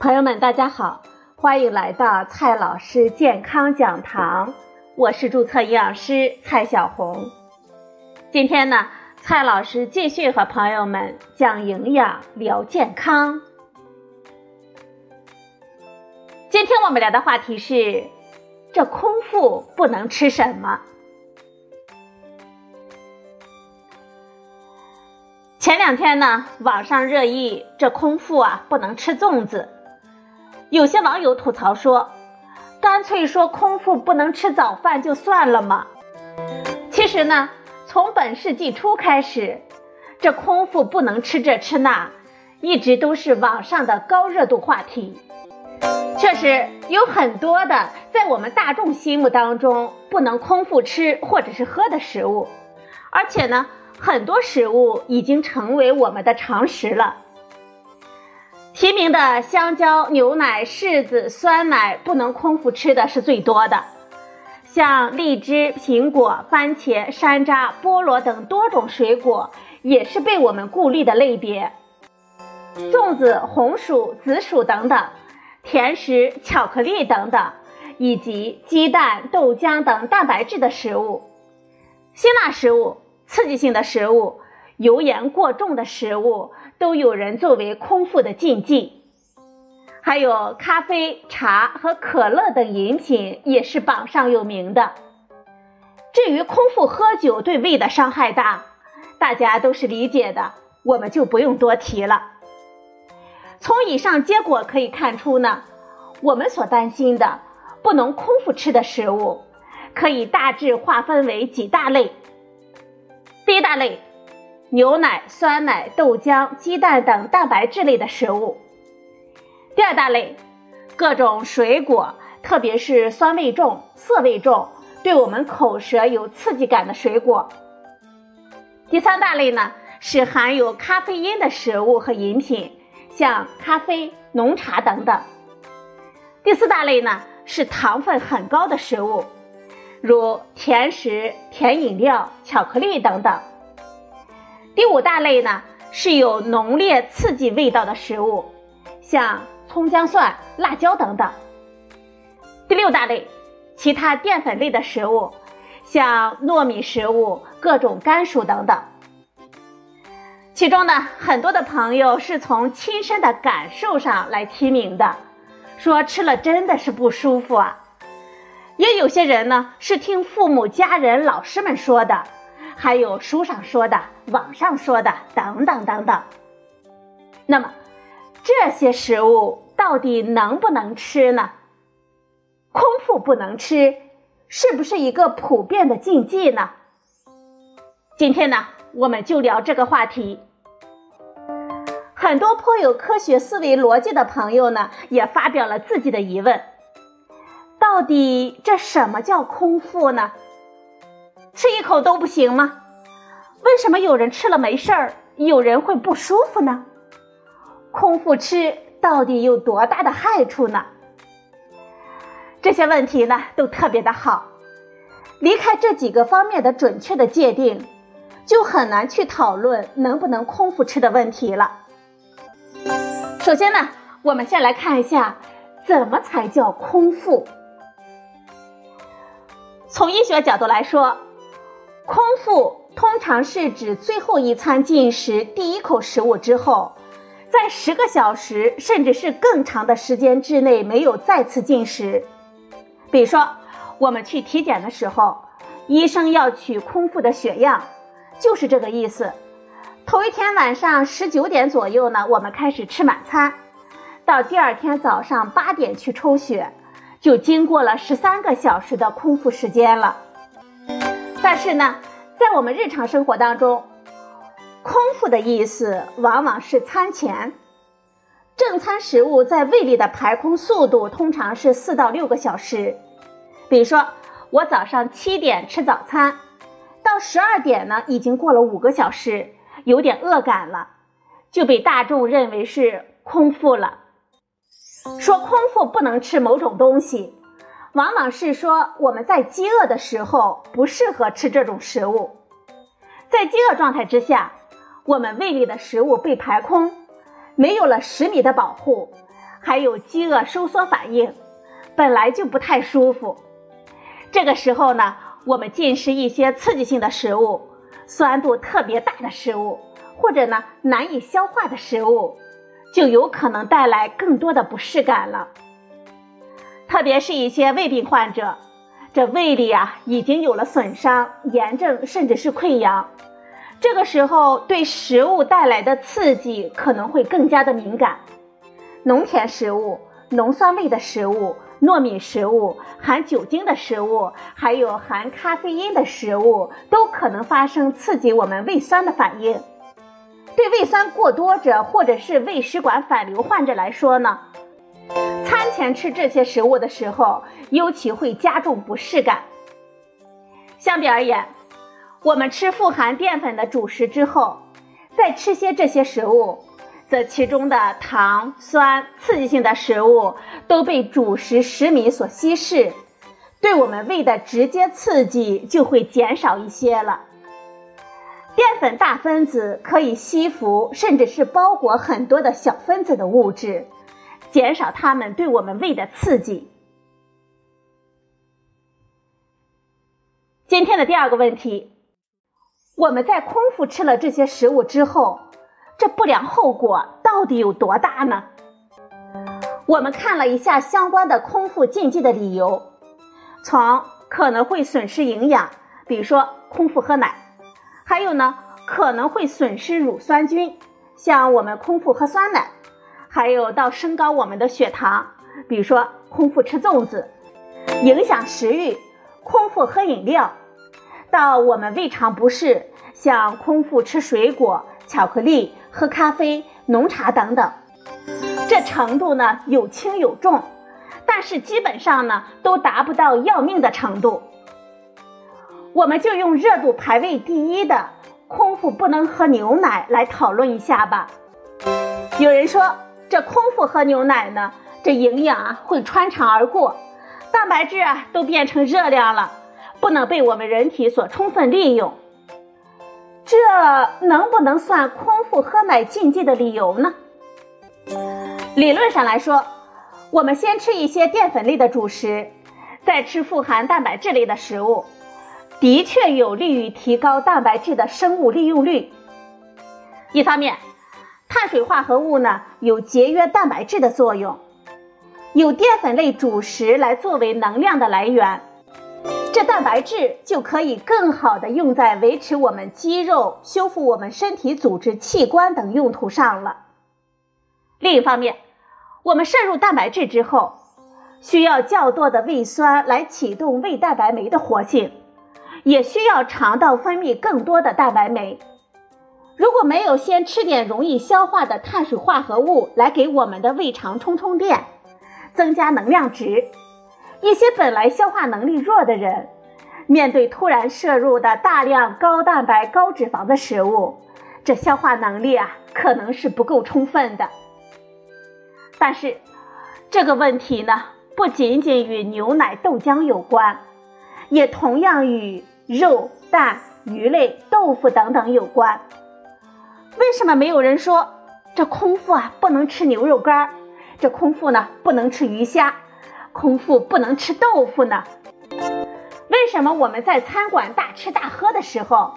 朋友们，大家好，欢迎来到蔡老师健康讲堂，我是注册营养师蔡小红。今天呢，蔡老师继续和朋友们讲营养聊健康。今天我们聊的话题是：这空腹不能吃什么？前两天呢，网上热议这空腹啊不能吃粽子。有些网友吐槽说：“干脆说空腹不能吃早饭就算了嘛。”其实呢，从本世纪初开始，这空腹不能吃这吃那，一直都是网上的高热度话题。确实有很多的在我们大众心目当中不能空腹吃或者是喝的食物，而且呢，很多食物已经成为我们的常识了。提名的香蕉、牛奶、柿子、酸奶不能空腹吃的是最多的，像荔枝、苹果、番茄、山楂、菠萝等多种水果也是被我们顾虑的类别。粽子、红薯、紫薯等等，甜食、巧克力等等，以及鸡蛋、豆浆等蛋白质的食物，辛辣食物、刺激性的食物、油盐过重的食物。都有人作为空腹的禁忌，还有咖啡、茶和可乐等饮品也是榜上有名的。至于空腹喝酒对胃的伤害大，大家都是理解的，我们就不用多提了。从以上结果可以看出呢，我们所担心的不能空腹吃的食物，可以大致划分为几大类。第一大类。牛奶、酸奶、豆浆、鸡蛋等蛋白质类的食物。第二大类，各种水果，特别是酸味重、涩味重，对我们口舌有刺激感的水果。第三大类呢，是含有咖啡因的食物和饮品，像咖啡、浓茶等等。第四大类呢，是糖分很高的食物，如甜食、甜饮料、巧克力等等。第五大类呢，是有浓烈刺激味道的食物，像葱姜蒜、辣椒等等。第六大类，其他淀粉类的食物，像糯米食物、各种甘薯等等。其中呢，很多的朋友是从亲身的感受上来提名的，说吃了真的是不舒服啊。也有些人呢，是听父母、家人、老师们说的。还有书上说的、网上说的等等等等。那么这些食物到底能不能吃呢？空腹不能吃，是不是一个普遍的禁忌呢？今天呢，我们就聊这个话题。很多颇有科学思维逻辑的朋友呢，也发表了自己的疑问：到底这什么叫空腹呢？吃一口都不行吗？为什么有人吃了没事儿，有人会不舒服呢？空腹吃到底有多大的害处呢？这些问题呢都特别的好，离开这几个方面的准确的界定，就很难去讨论能不能空腹吃的问题了。首先呢，我们先来看一下怎么才叫空腹。从医学角度来说。空腹通常是指最后一餐进食第一口食物之后，在十个小时甚至是更长的时间之内没有再次进食。比如说，我们去体检的时候，医生要取空腹的血样，就是这个意思。头一天晚上十九点左右呢，我们开始吃晚餐，到第二天早上八点去抽血，就经过了十三个小时的空腹时间了。但是呢，在我们日常生活当中，空腹的意思往往是餐前，正餐食物在胃里的排空速度通常是四到六个小时。比如说，我早上七点吃早餐，到十二点呢，已经过了五个小时，有点饿感了，就被大众认为是空腹了。说空腹不能吃某种东西。往往是说我们在饥饿的时候不适合吃这种食物，在饥饿状态之下，我们胃里的食物被排空，没有了食糜的保护，还有饥饿收缩反应，本来就不太舒服。这个时候呢，我们进食一些刺激性的食物，酸度特别大的食物，或者呢难以消化的食物，就有可能带来更多的不适感了。特别是一些胃病患者，这胃里啊已经有了损伤、炎症，甚至是溃疡。这个时候对食物带来的刺激可能会更加的敏感，浓甜食物、浓酸味的食物、糯米食物、含酒精的食物，还有含咖啡因的食物，都可能发生刺激我们胃酸的反应。对胃酸过多者或者是胃食管反流患者来说呢，餐前吃这些食物的时候，尤其会加重不适感。相比而言。我们吃富含淀粉的主食之后，再吃些这些食物，则其中的糖、酸、刺激性的食物都被主食食糜所稀释，对我们胃的直接刺激就会减少一些了。淀粉大分子可以吸附甚至是包裹很多的小分子的物质，减少它们对我们胃的刺激。今天的第二个问题。我们在空腹吃了这些食物之后，这不良后果到底有多大呢？我们看了一下相关的空腹禁忌的理由，从可能会损失营养，比如说空腹喝奶，还有呢可能会损失乳酸菌，像我们空腹喝酸奶，还有到升高我们的血糖，比如说空腹吃粽子，影响食欲，空腹喝饮料。到我们胃肠不适，像空腹吃水果、巧克力、喝咖啡、浓茶等等，这程度呢有轻有重，但是基本上呢都达不到要命的程度。我们就用热度排位第一的空腹不能喝牛奶来讨论一下吧。有人说这空腹喝牛奶呢，这营养啊会穿肠而过，蛋白质啊都变成热量了。不能被我们人体所充分利用，这能不能算空腹喝奶禁忌的理由呢？理论上来说，我们先吃一些淀粉类的主食，再吃富含蛋白质类的食物，的确有利于提高蛋白质的生物利用率。一方面，碳水化合物呢有节约蛋白质的作用，有淀粉类主食来作为能量的来源。这蛋白质就可以更好的用在维持我们肌肉、修复我们身体组织器官等用途上了。另一方面，我们摄入蛋白质之后，需要较多的胃酸来启动胃蛋白酶的活性，也需要肠道分泌更多的蛋白酶。如果没有先吃点容易消化的碳水化合物来给我们的胃肠充充电，增加能量值。一些本来消化能力弱的人，面对突然摄入的大量高蛋白、高脂肪的食物，这消化能力啊可能是不够充分的。但是，这个问题呢，不仅仅与牛奶、豆浆有关，也同样与肉、蛋、鱼类、豆腐等等有关。为什么没有人说这空腹啊不能吃牛肉干？这空腹呢不能吃鱼虾？空腹不能吃豆腐呢？为什么我们在餐馆大吃大喝的时候，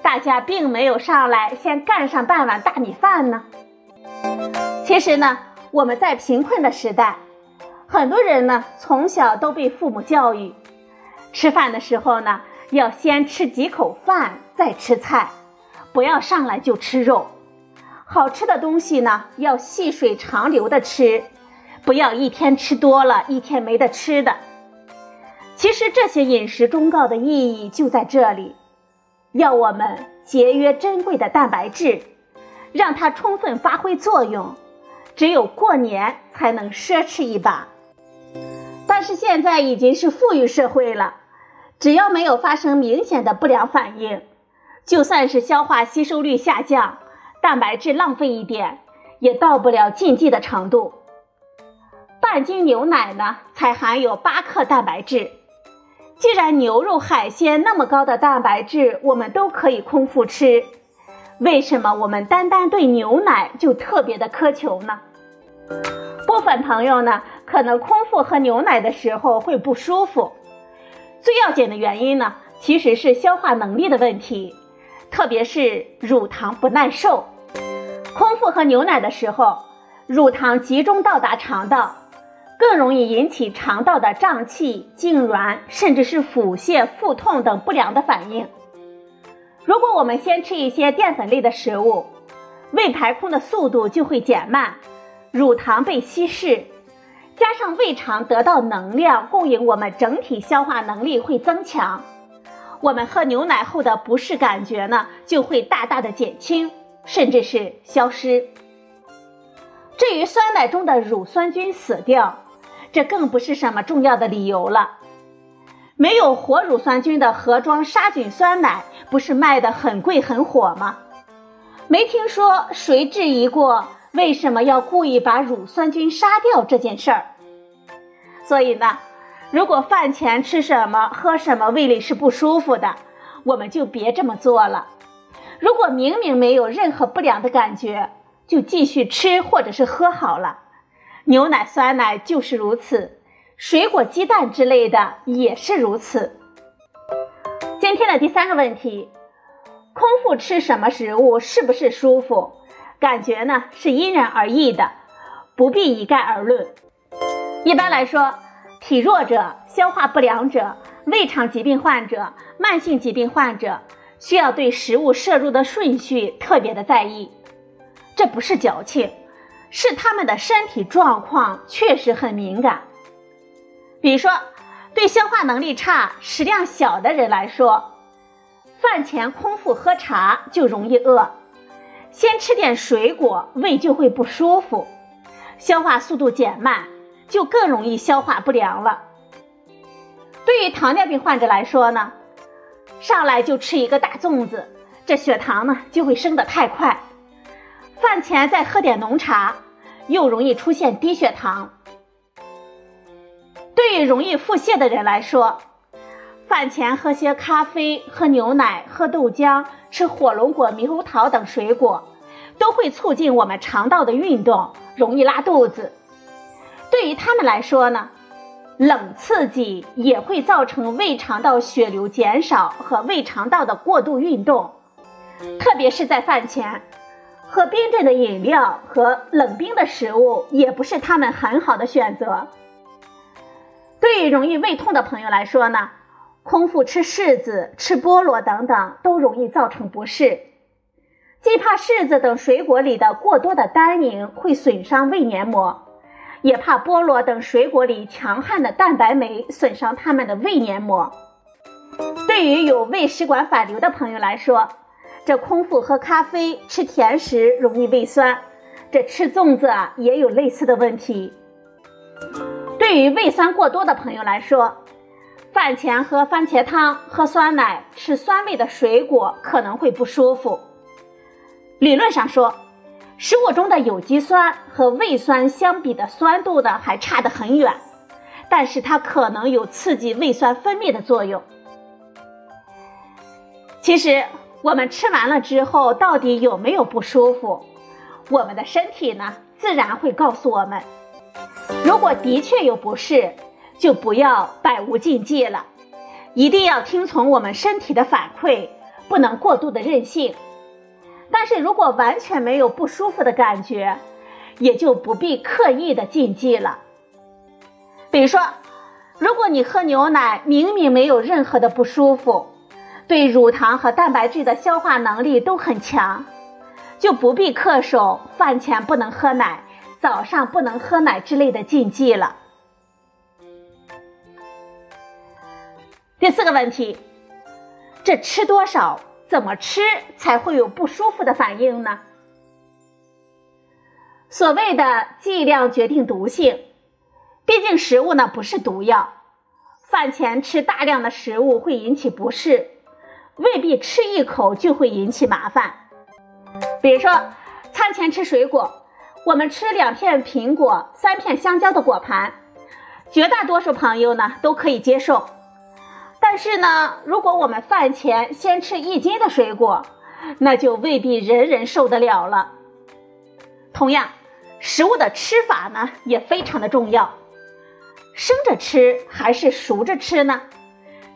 大家并没有上来先干上半碗大米饭呢？其实呢，我们在贫困的时代，很多人呢从小都被父母教育，吃饭的时候呢要先吃几口饭再吃菜，不要上来就吃肉。好吃的东西呢要细水长流的吃。不要一天吃多了，一天没得吃的。其实这些饮食忠告的意义就在这里，要我们节约珍贵的蛋白质，让它充分发挥作用。只有过年才能奢侈一把。但是现在已经是富裕社会了，只要没有发生明显的不良反应，就算是消化吸收率下降，蛋白质浪费一点，也到不了禁忌的程度。半斤牛奶呢，才含有八克蛋白质。既然牛肉、海鲜那么高的蛋白质，我们都可以空腹吃，为什么我们单单对牛奶就特别的苛求呢？部分朋友呢，可能空腹喝牛奶的时候会不舒服，最要紧的原因呢，其实是消化能力的问题，特别是乳糖不耐受。空腹喝牛奶的时候，乳糖集中到达肠道，更容易引起肠道的胀气、痉挛，甚至是腹泻、腹痛等不良的反应。如果我们先吃一些淀粉类的食物，胃排空的速度就会减慢，乳糖被稀释，加上胃肠得到能量供应，我们整体消化能力会增强，我们喝牛奶后的不适感觉呢就会大大的减轻。甚至是消失。至于酸奶中的乳酸菌死掉，这更不是什么重要的理由了。没有活乳酸菌的盒装杀菌酸奶，不是卖的很贵很火吗？没听说谁质疑过为什么要故意把乳酸菌杀掉这件事儿。所以呢，如果饭前吃什么喝什么胃里是不舒服的，我们就别这么做了。如果明明没有任何不良的感觉，就继续吃或者是喝好了。牛奶、酸奶就是如此，水果、鸡蛋之类的也是如此。今天的第三个问题：空腹吃什么食物是不是舒服？感觉呢是因人而异的，不必一概而论。一般来说，体弱者、消化不良者、胃肠疾病患者、慢性疾病患者。需要对食物摄入的顺序特别的在意，这不是矫情，是他们的身体状况确实很敏感。比如说，对消化能力差、食量小的人来说，饭前空腹喝茶就容易饿，先吃点水果，胃就会不舒服，消化速度减慢，就更容易消化不良了。对于糖尿病患者来说呢？上来就吃一个大粽子，这血糖呢就会升得太快。饭前再喝点浓茶，又容易出现低血糖。对于容易腹泻的人来说，饭前喝些咖啡、喝牛奶、喝豆浆、吃火龙果、猕猴桃等水果，都会促进我们肠道的运动，容易拉肚子。对于他们来说呢？冷刺激也会造成胃肠道血流减少和胃肠道的过度运动，特别是在饭前，喝冰镇的饮料和冷冰的食物也不是他们很好的选择。对于容易胃痛的朋友来说呢，空腹吃柿子、吃菠萝等等都容易造成不适，既怕柿子等水果里的过多的单宁会损伤胃黏膜。也怕菠萝等水果里强悍的蛋白酶损伤他们的胃黏膜。对于有胃食管反流的朋友来说，这空腹喝咖啡、吃甜食容易胃酸，这吃粽子啊也有类似的问题。对于胃酸过多的朋友来说，饭前喝番茄汤、喝酸奶、吃酸味的水果可能会不舒服。理论上说。食物中的有机酸和胃酸相比的酸度呢还差得很远，但是它可能有刺激胃酸分泌的作用。其实我们吃完了之后到底有没有不舒服，我们的身体呢自然会告诉我们。如果的确有不适，就不要百无禁忌了，一定要听从我们身体的反馈，不能过度的任性。但是如果完全没有不舒服的感觉，也就不必刻意的禁忌了。比如说，如果你喝牛奶明明没有任何的不舒服，对乳糖和蛋白质的消化能力都很强，就不必恪守饭前不能喝奶、早上不能喝奶之类的禁忌了。第四个问题，这吃多少？怎么吃才会有不舒服的反应呢？所谓的剂量决定毒性，毕竟食物呢不是毒药，饭前吃大量的食物会引起不适，未必吃一口就会引起麻烦。比如说，餐前吃水果，我们吃两片苹果、三片香蕉的果盘，绝大多数朋友呢都可以接受。但是呢，如果我们饭前先吃一斤的水果，那就未必人人受得了了。同样，食物的吃法呢也非常的重要，生着吃还是熟着吃呢？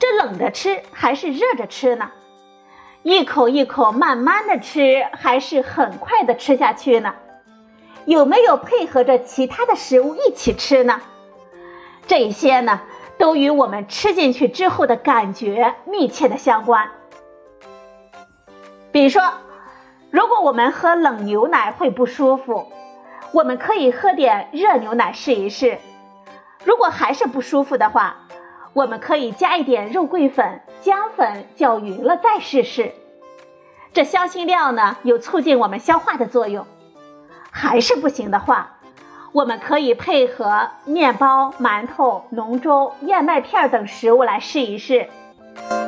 这冷着吃还是热着吃呢？一口一口慢慢的吃还是很快的吃下去呢？有没有配合着其他的食物一起吃呢？这些呢都与我们吃进去之后的感觉密切的相关。比如说，如果我们喝冷牛奶会不舒服。我们可以喝点热牛奶试一试，如果还是不舒服的话，我们可以加一点肉桂粉、姜粉搅匀了再试试。这香辛料呢有促进我们消化的作用。还是不行的话，我们可以配合面包、馒头、浓粥、燕麦片等食物来试一试，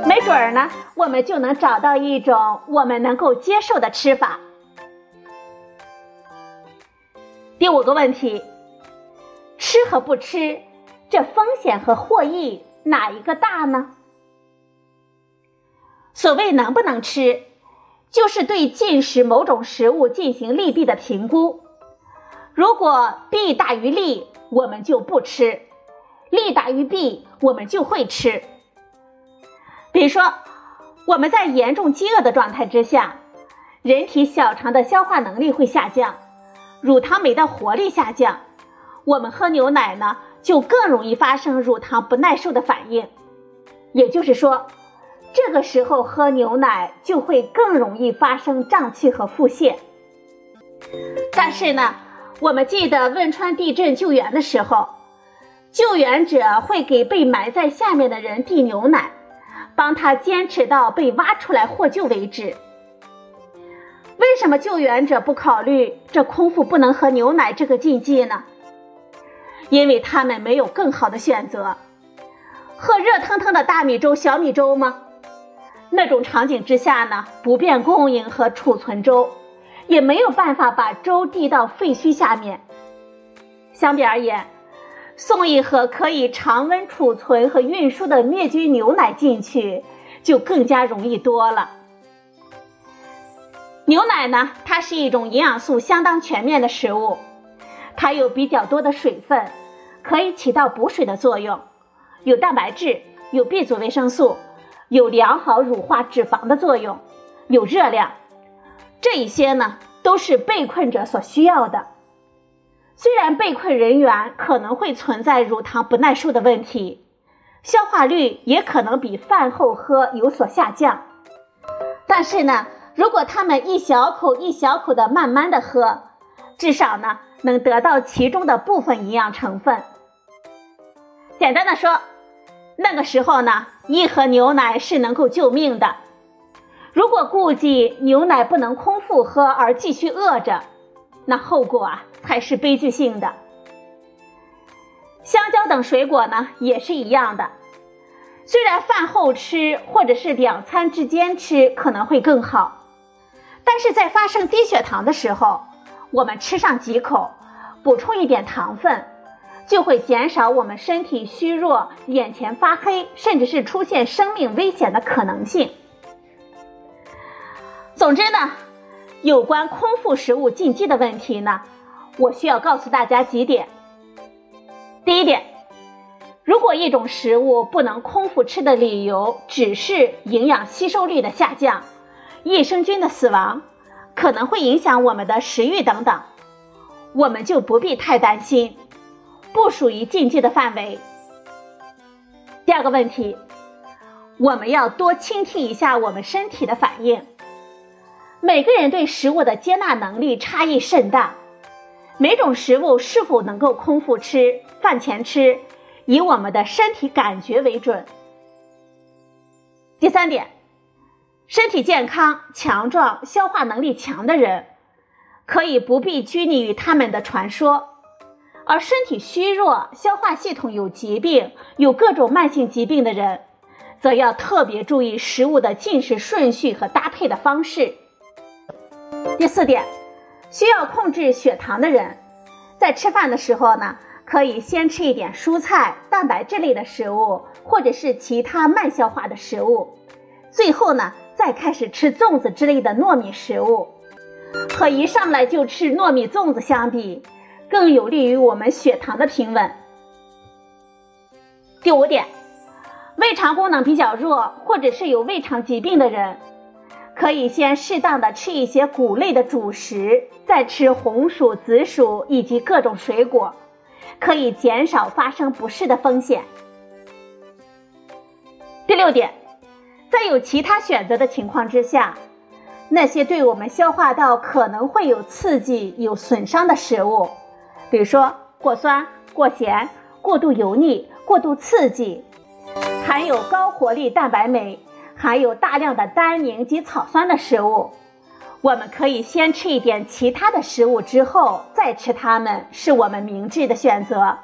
没准儿呢，我们就能找到一种我们能够接受的吃法。第五个问题，吃和不吃，这风险和获益哪一个大呢？所谓能不能吃，就是对进食某种食物进行利弊的评估。如果弊大于利，我们就不吃；利大于弊，我们就会吃。比如说，我们在严重饥饿的状态之下，人体小肠的消化能力会下降。乳糖酶的活力下降，我们喝牛奶呢，就更容易发生乳糖不耐受的反应。也就是说，这个时候喝牛奶就会更容易发生胀气和腹泻。但是呢，我们记得汶川地震救援的时候，救援者会给被埋在下面的人递牛奶，帮他坚持到被挖出来获救为止。为什么救援者不考虑这空腹不能喝牛奶这个禁忌呢？因为他们没有更好的选择，喝热腾腾的大米粥、小米粥吗？那种场景之下呢，不便供应和储存粥，也没有办法把粥递到废墟下面。相比而言，送一盒可以常温储存和运输的灭菌牛奶进去，就更加容易多了。牛奶呢，它是一种营养素相当全面的食物，它有比较多的水分，可以起到补水的作用，有蛋白质，有 B 族维生素，有良好乳化脂肪的作用，有热量，这一些呢都是被困者所需要的。虽然被困人员可能会存在乳糖不耐受的问题，消化率也可能比饭后喝有所下降，但是呢。如果他们一小口一小口的慢慢的喝，至少呢能得到其中的部分营养成分。简单的说，那个时候呢，一盒牛奶是能够救命的。如果顾忌牛奶不能空腹喝而继续饿着，那后果啊才是悲剧性的。香蕉等水果呢也是一样的，虽然饭后吃或者是两餐之间吃可能会更好。但是在发生低血糖的时候，我们吃上几口，补充一点糖分，就会减少我们身体虚弱、眼前发黑，甚至是出现生命危险的可能性。总之呢，有关空腹食物禁忌的问题呢，我需要告诉大家几点。第一点，如果一种食物不能空腹吃的理由只是营养吸收率的下降。益生菌的死亡可能会影响我们的食欲等等，我们就不必太担心，不属于禁忌的范围。第二个问题，我们要多倾听一下我们身体的反应。每个人对食物的接纳能力差异甚大，每种食物是否能够空腹吃、饭前吃，以我们的身体感觉为准。第三点。身体健康、强壮、消化能力强的人，可以不必拘泥于他们的传说；而身体虚弱、消化系统有疾病、有各种慢性疾病的人，则要特别注意食物的进食顺序和搭配的方式。第四点，需要控制血糖的人，在吃饭的时候呢，可以先吃一点蔬菜、蛋白质类的食物，或者是其他慢消化的食物，最后呢。再开始吃粽子之类的糯米食物，和一上来就吃糯米粽子相比，更有利于我们血糖的平稳。第五点，胃肠功能比较弱或者是有胃肠疾病的人，可以先适当的吃一些谷类的主食，再吃红薯、紫薯以及各种水果，可以减少发生不适的风险。第六点，在有其他选择的情况之下，那些对我们消化道可能会有刺激、有损伤的食物，比如说过酸、过咸、过度油腻、过度刺激，含有高活力蛋白酶、含有大量的单宁及草酸的食物，我们可以先吃一点其他的食物，之后再吃它们，是我们明智的选择。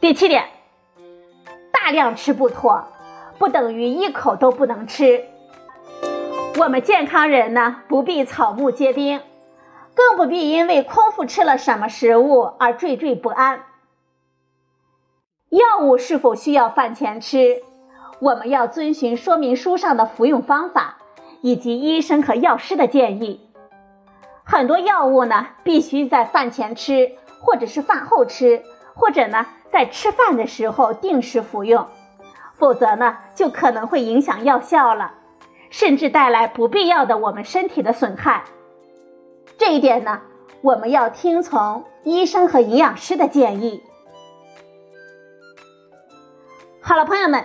第七点。大量吃不妥，不等于一口都不能吃。我们健康人呢，不必草木皆兵，更不必因为空腹吃了什么食物而惴惴不安。药物是否需要饭前吃？我们要遵循说明书上的服用方法，以及医生和药师的建议。很多药物呢，必须在饭前吃，或者是饭后吃，或者呢。在吃饭的时候定时服用，否则呢就可能会影响药效了，甚至带来不必要的我们身体的损害。这一点呢，我们要听从医生和营养师的建议。好了，朋友们，